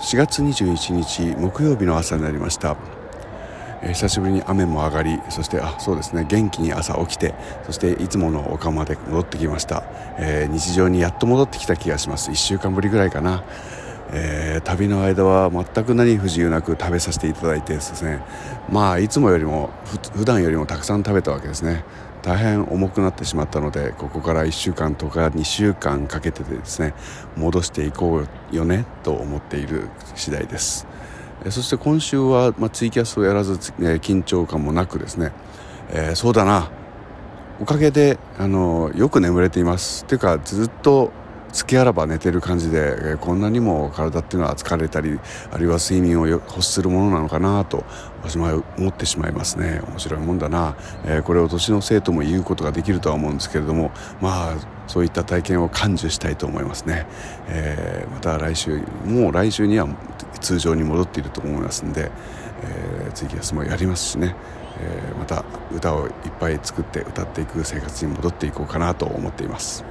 4月21日木曜日の朝になりました、えー、久しぶりに雨も上がりそしてあそうですね。元気に朝起きてそしていつものお釜で戻ってきました、えー、日常にやっと戻ってきた気がします。1週間ぶりぐらいかな。えー、旅の間は全く何不自由なく食べさせていただいてですね。まあいつもよりも普段よりもたくさん食べたわけですね。大変重くなってしまったのでここから1週間とか2週間かけてですね戻していこうよねと思っている次第です。そして今週は、まあ、ツイキャスをやらず、え、緊張感もなくですね、えー、そうだな。おかげであのよく眠れています。っていうかずっと月あらば寝てる感じで、えこんなにも体っていうのは疲れたりあるいは睡眠を欲するものなのかなと私も思ってしまいますね。面白いもんだな、え、これを年のせいとも言うことができるとは思うんですけれどもまあそういった体験を感受したいと思いますね、えー、また来週もう来週には通常に戻っていると思いますんで、えー、ツイキャスもやりますしね。えまた歌をいっぱい作って歌っていく生活に戻っていこうかなと思っています。